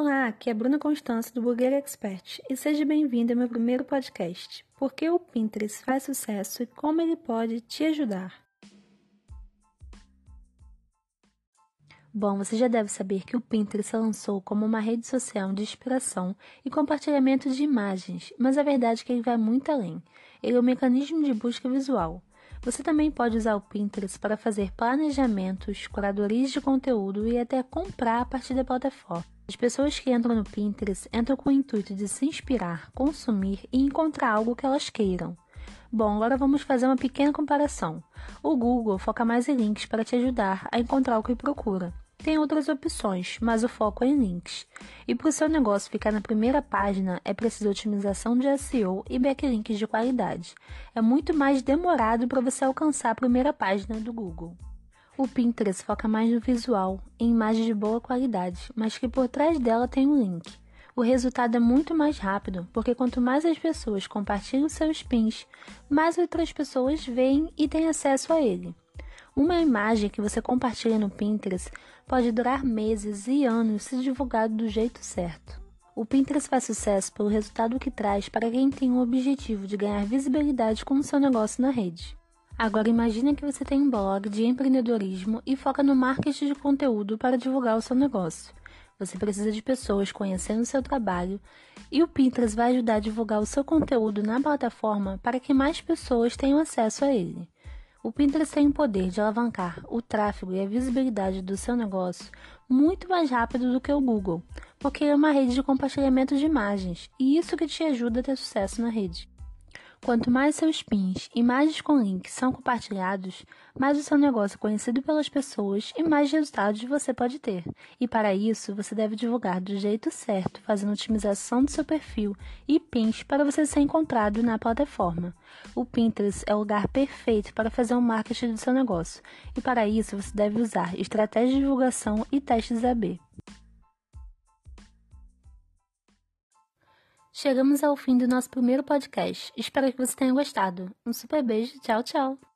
Olá, aqui é Bruna Constância do Burger Expert e seja bem-vindo ao meu primeiro podcast. Por que o Pinterest faz sucesso e como ele pode te ajudar? Bom, você já deve saber que o Pinterest lançou como uma rede social de inspiração e compartilhamento de imagens, mas a verdade é que ele vai muito além. Ele é um mecanismo de busca visual. Você também pode usar o Pinterest para fazer planejamentos, curadorias de conteúdo e até comprar a partir da plataforma. As pessoas que entram no Pinterest entram com o intuito de se inspirar, consumir e encontrar algo que elas queiram. Bom, agora vamos fazer uma pequena comparação. O Google foca mais em links para te ajudar a encontrar o que procura. Tem outras opções, mas o foco é em links. E para o seu negócio ficar na primeira página, é preciso otimização de SEO e backlinks de qualidade. É muito mais demorado para você alcançar a primeira página do Google. O Pinterest foca mais no visual, em imagens de boa qualidade, mas que por trás dela tem um link. O resultado é muito mais rápido, porque quanto mais as pessoas compartilham seus pins, mais outras pessoas veem e têm acesso a ele. Uma imagem que você compartilha no Pinterest pode durar meses e anos se divulgado do jeito certo. O Pinterest faz sucesso pelo resultado que traz para quem tem o objetivo de ganhar visibilidade com o seu negócio na rede. Agora imagine que você tem um blog de empreendedorismo e foca no marketing de conteúdo para divulgar o seu negócio. Você precisa de pessoas conhecendo o seu trabalho e o Pinterest vai ajudar a divulgar o seu conteúdo na plataforma para que mais pessoas tenham acesso a ele. O Pinterest tem o poder de alavancar o tráfego e a visibilidade do seu negócio muito mais rápido do que o Google, porque é uma rede de compartilhamento de imagens e isso que te ajuda a ter sucesso na rede. Quanto mais seus pins, imagens com links são compartilhados, mais o seu negócio é conhecido pelas pessoas e mais resultados você pode ter. E para isso, você deve divulgar do jeito certo, fazendo otimização do seu perfil e pins para você ser encontrado na plataforma. O Pinterest é o lugar perfeito para fazer um marketing do seu negócio. E para isso, você deve usar estratégias de divulgação e testes AB. Chegamos ao fim do nosso primeiro podcast. Espero que você tenha gostado. Um super beijo. Tchau, tchau.